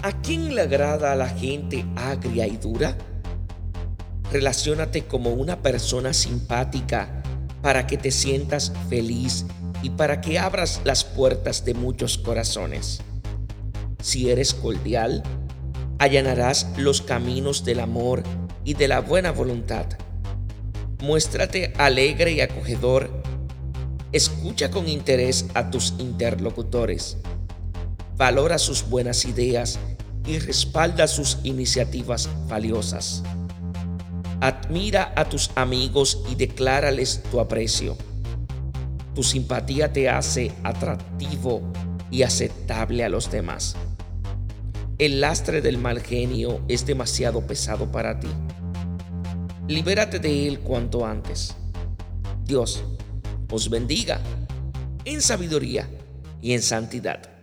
¿A quién le agrada a la gente agria y dura? Relaciónate como una persona simpática para que te sientas feliz y para que abras las puertas de muchos corazones. Si eres cordial, allanarás los caminos del amor y de la buena voluntad. Muéstrate alegre y acogedor. Escucha con interés a tus interlocutores. Valora sus buenas ideas y respalda sus iniciativas valiosas. Admira a tus amigos y declárales tu aprecio. Tu simpatía te hace atractivo y aceptable a los demás. El lastre del mal genio es demasiado pesado para ti. Libérate de él cuanto antes. Dios os bendiga en sabiduría y en santidad.